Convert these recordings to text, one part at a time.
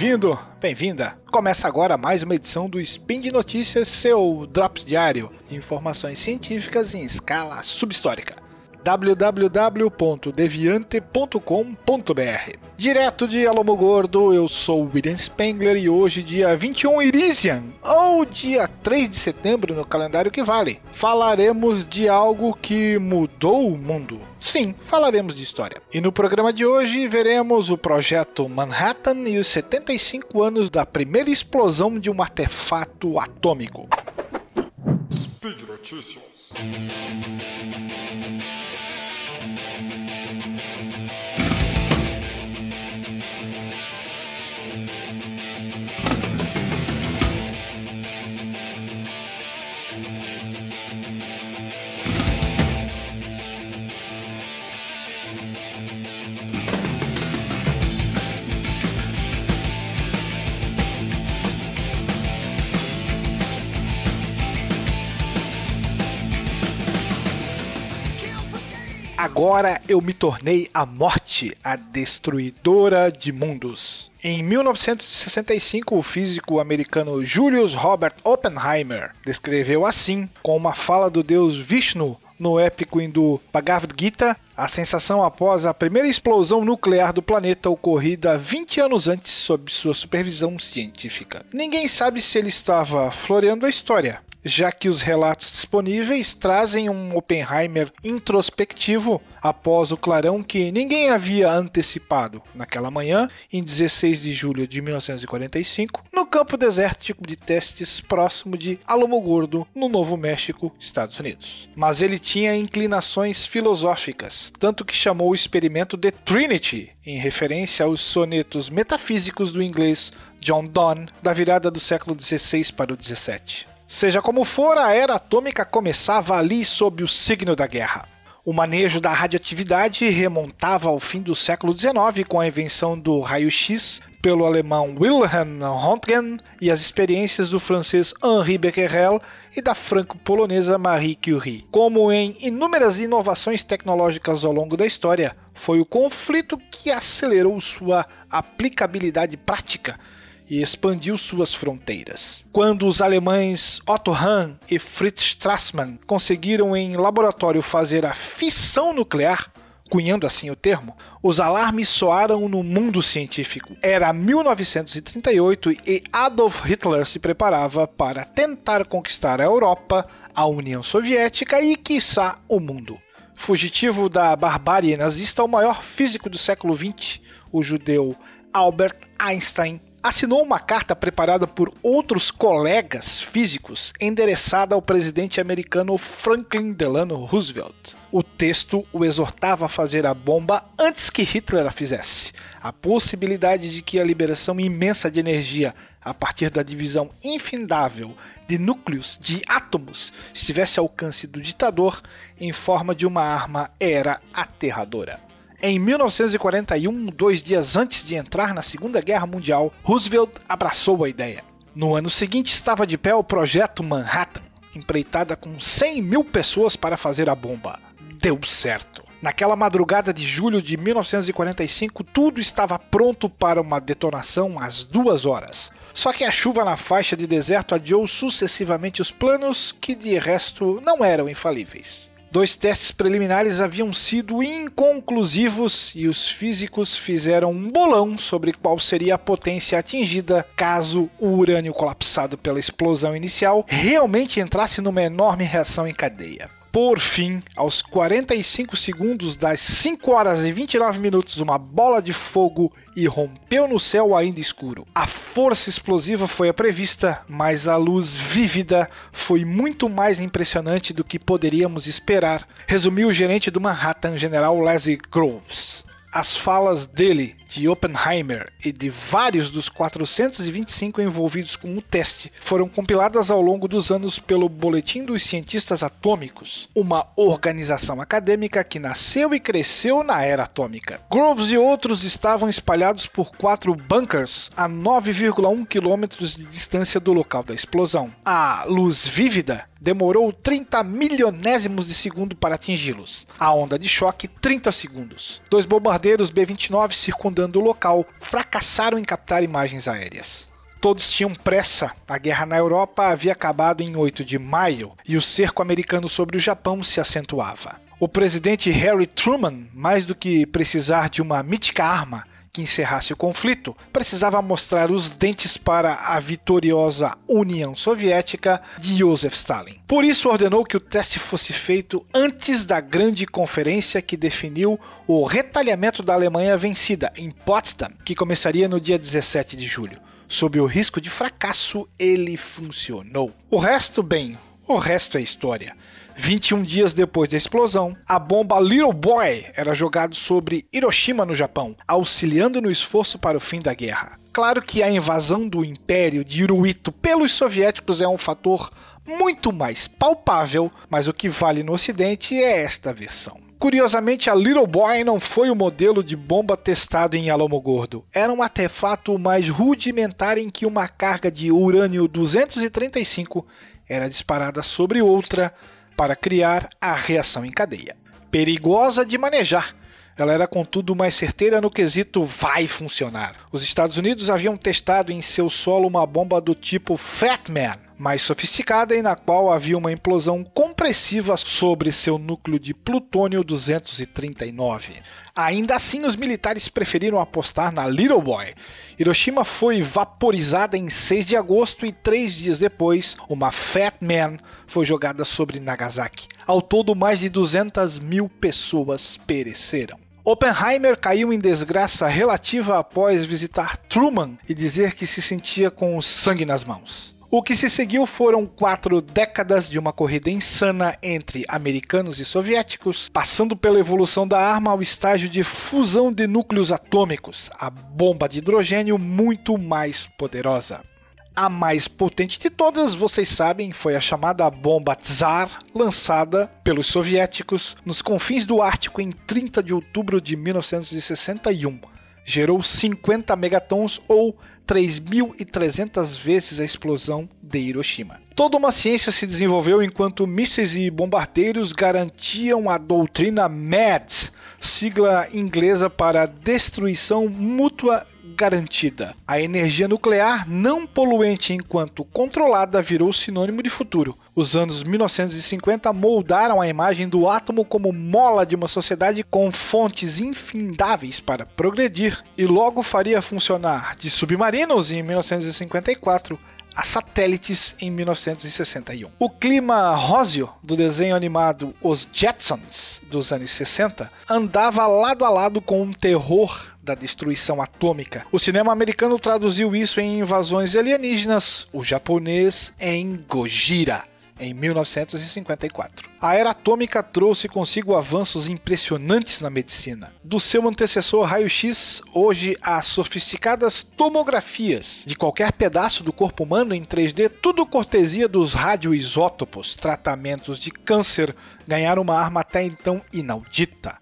Bem-vindo, bem-vinda. Começa agora mais uma edição do Spin de Notícias, seu Drops diário informações científicas em escala subhistórica www.deviante.com.br. Direto de Gordo, eu sou William Spengler e hoje, dia 21 Irisian, ou dia 3 de setembro no calendário que vale, falaremos de algo que mudou o mundo. Sim, falaremos de história. E no programa de hoje veremos o projeto Manhattan e os 75 anos da primeira explosão de um artefato atômico. Speed Notícias. Agora eu me tornei a morte, a destruidora de mundos. Em 1965, o físico americano Julius Robert Oppenheimer descreveu assim, com uma fala do deus Vishnu no épico hindu Bhagavad Gita, a sensação após a primeira explosão nuclear do planeta ocorrida 20 anos antes sob sua supervisão científica. Ninguém sabe se ele estava floreando a história, já que os relatos disponíveis trazem um Oppenheimer introspectivo após o clarão que ninguém havia antecipado naquela manhã, em 16 de julho de 1945, no campo desértico de testes próximo de Alamogordo, no Novo México, Estados Unidos. Mas ele tinha inclinações filosóficas, tanto que chamou o experimento de Trinity, em referência aos sonetos metafísicos do inglês John Donne, da virada do século XVI para o XVII. Seja como for, a era atômica começava ali sob o signo da guerra. O manejo da radioatividade remontava ao fim do século XIX com a invenção do raio-x pelo alemão Wilhelm Röntgen e as experiências do francês Henri Becquerel e da franco-polonesa Marie Curie. Como em inúmeras inovações tecnológicas ao longo da história, foi o conflito que acelerou sua aplicabilidade prática e expandiu suas fronteiras. Quando os alemães Otto Hahn e Fritz Strassmann conseguiram em laboratório fazer a fissão nuclear, cunhando assim o termo, os alarmes soaram no mundo científico. Era 1938 e Adolf Hitler se preparava para tentar conquistar a Europa, a União Soviética e, quiçá, o mundo. Fugitivo da barbárie nazista, o maior físico do século XX, o judeu Albert Einstein, assinou uma carta preparada por outros colegas físicos endereçada ao presidente americano Franklin Delano Roosevelt. O texto o exortava a fazer a bomba antes que Hitler a fizesse. A possibilidade de que a liberação imensa de energia a partir da divisão infindável de núcleos de átomos estivesse ao alcance do ditador em forma de uma arma era aterradora. Em 1941, dois dias antes de entrar na Segunda Guerra Mundial, Roosevelt abraçou a ideia. No ano seguinte estava de pé o projeto Manhattan, empreitada com 100 mil pessoas para fazer a bomba. Deu certo. Naquela madrugada de julho de 1945, tudo estava pronto para uma detonação às duas horas. Só que a chuva na faixa de deserto adiou sucessivamente os planos, que de resto não eram infalíveis. Dois testes preliminares haviam sido inconclusivos e os físicos fizeram um bolão sobre qual seria a potência atingida caso o urânio colapsado pela explosão inicial realmente entrasse numa enorme reação em cadeia. Por fim, aos 45 segundos das 5 horas e 29 minutos, uma bola de fogo irrompeu no céu ainda escuro. A força explosiva foi a prevista, mas a luz vívida foi muito mais impressionante do que poderíamos esperar, resumiu o gerente do Manhattan, General Leslie Groves. As falas dele, de Oppenheimer e de vários dos 425 envolvidos com o teste foram compiladas ao longo dos anos pelo Boletim dos Cientistas Atômicos, uma organização acadêmica que nasceu e cresceu na era atômica. Groves e outros estavam espalhados por quatro bunkers a 9,1 quilômetros de distância do local da explosão. A luz vívida demorou 30 milionésimos de segundo para atingi-los. A onda de choque, 30 segundos. Dois bombardeiros B-29 circundaram rondando o local fracassaram em captar imagens aéreas. Todos tinham pressa. A guerra na Europa havia acabado em 8 de maio e o cerco americano sobre o Japão se acentuava. O presidente Harry Truman, mais do que precisar de uma mítica arma que encerrasse o conflito, precisava mostrar os dentes para a vitoriosa União Soviética de Joseph Stalin. Por isso ordenou que o teste fosse feito antes da grande conferência que definiu o retalhamento da Alemanha vencida em Potsdam, que começaria no dia 17 de julho. Sob o risco de fracasso, ele funcionou. O resto, bem, o resto é história. 21 dias depois da explosão, a bomba Little Boy era jogada sobre Hiroshima, no Japão, auxiliando no esforço para o fim da guerra. Claro que a invasão do Império de Hirohito pelos soviéticos é um fator muito mais palpável, mas o que vale no Ocidente é esta versão. Curiosamente, a Little Boy não foi o modelo de bomba testado em Alamogordo. Era um artefato mais rudimentar em que uma carga de urânio 235 era disparada sobre outra para criar a reação em cadeia. Perigosa de manejar, ela era contudo mais certeira no quesito vai funcionar. Os Estados Unidos haviam testado em seu solo uma bomba do tipo Fat Man, mais sofisticada e na qual havia uma implosão compressiva sobre seu núcleo de plutônio 239. Ainda assim, os militares preferiram apostar na Little Boy. Hiroshima foi vaporizada em 6 de agosto e três dias depois, uma Fat Man foi jogada sobre Nagasaki. Ao todo, mais de 200 mil pessoas pereceram. Oppenheimer caiu em desgraça relativa após visitar Truman e dizer que se sentia com sangue nas mãos. O que se seguiu foram quatro décadas de uma corrida insana entre americanos e soviéticos, passando pela evolução da arma ao estágio de fusão de núcleos atômicos, a bomba de hidrogênio muito mais poderosa. A mais potente de todas, vocês sabem, foi a chamada bomba Tsar, lançada pelos soviéticos nos confins do Ártico em 30 de outubro de 1961. Gerou 50 megatons ou 3.300 vezes a explosão de Hiroshima. Toda uma ciência se desenvolveu enquanto mísseis e bombardeiros garantiam a doutrina MAD, sigla inglesa para Destruição Mútua garantida. A energia nuclear não poluente enquanto controlada virou sinônimo de futuro. Os anos 1950 moldaram a imagem do átomo como mola de uma sociedade com fontes infindáveis para progredir e logo faria funcionar de submarinos em 1954 a satélites em 1961. O clima róseo do desenho animado Os Jetsons dos anos 60 andava lado a lado com um terror da destruição atômica. O cinema americano traduziu isso em invasões alienígenas, o japonês em Gojira em 1954. A era atômica trouxe consigo avanços impressionantes na medicina. Do seu antecessor raio-x, hoje há sofisticadas tomografias de qualquer pedaço do corpo humano em 3D, tudo cortesia dos radioisótopos. Tratamentos de câncer ganharam uma arma até então inaudita.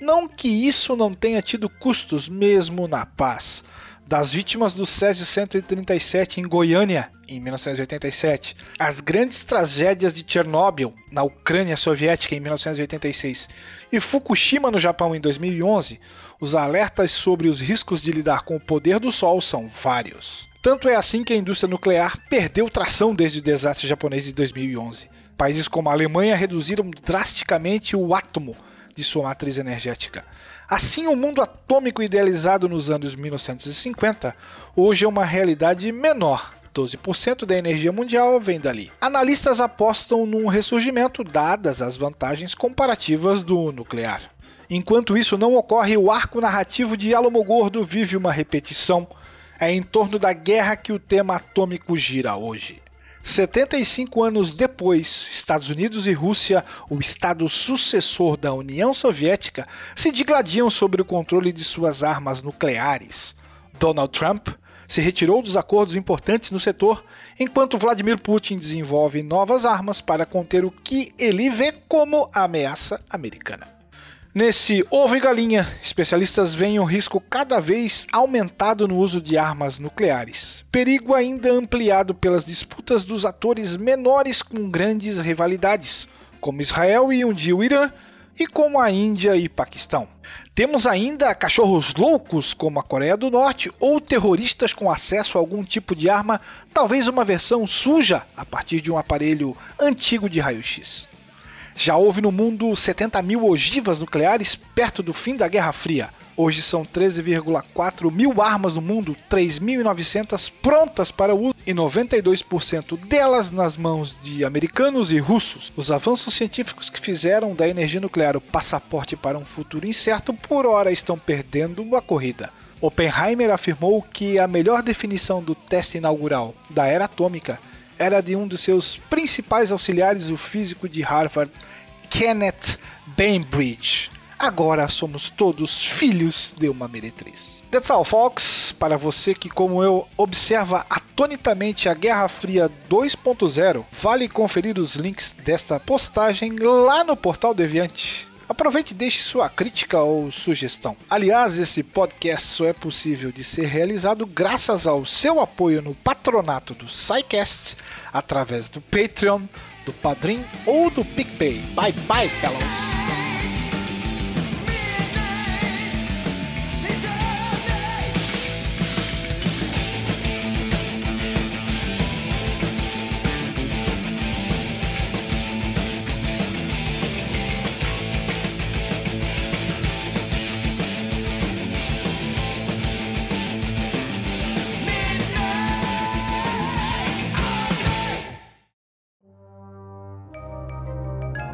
Não que isso não tenha tido custos mesmo na paz das vítimas do Césio 137 em Goiânia, em 1987, as grandes tragédias de Chernobyl, na Ucrânia soviética, em 1986, e Fukushima, no Japão, em 2011, os alertas sobre os riscos de lidar com o poder do Sol são vários. Tanto é assim que a indústria nuclear perdeu tração desde o desastre japonês de 2011. Países como a Alemanha reduziram drasticamente o átomo de sua matriz energética. Assim, o mundo atômico idealizado nos anos 1950 hoje é uma realidade menor. 12% da energia mundial vem dali. Analistas apostam num ressurgimento, dadas as vantagens comparativas do nuclear. Enquanto isso não ocorre, o arco narrativo de Alamogordo vive uma repetição. É em torno da guerra que o tema atômico gira hoje. 75 anos depois, Estados Unidos e Rússia, o estado sucessor da União Soviética, se digladiam sobre o controle de suas armas nucleares. Donald Trump se retirou dos acordos importantes no setor, enquanto Vladimir Putin desenvolve novas armas para conter o que ele vê como a ameaça americana. Nesse ovo e galinha, especialistas veem um risco cada vez aumentado no uso de armas nucleares. Perigo ainda ampliado pelas disputas dos atores menores com grandes rivalidades, como Israel e um dia o Irã, e como a Índia e Paquistão. Temos ainda cachorros loucos, como a Coreia do Norte, ou terroristas com acesso a algum tipo de arma, talvez uma versão suja a partir de um aparelho antigo de raio-x. Já houve no mundo 70 mil ogivas nucleares perto do fim da Guerra Fria. Hoje são 13,4 mil armas no mundo, 3.900 prontas para uso e 92% delas nas mãos de americanos e russos. Os avanços científicos que fizeram da energia nuclear o passaporte para um futuro incerto por hora estão perdendo a corrida. Oppenheimer afirmou que a melhor definição do teste inaugural da era atômica era de um dos seus principais auxiliares, o físico de Harvard, Kenneth Bainbridge. Agora somos todos filhos de uma meretriz. That's all, folks. Para você que, como eu, observa atonitamente a Guerra Fria 2.0, vale conferir os links desta postagem lá no portal Deviante. Aproveite e deixe sua crítica ou sugestão. Aliás, esse podcast só é possível de ser realizado graças ao seu apoio no patronato do SciCast, através do Patreon, do Padrim ou do PicPay. Bye bye, fellows!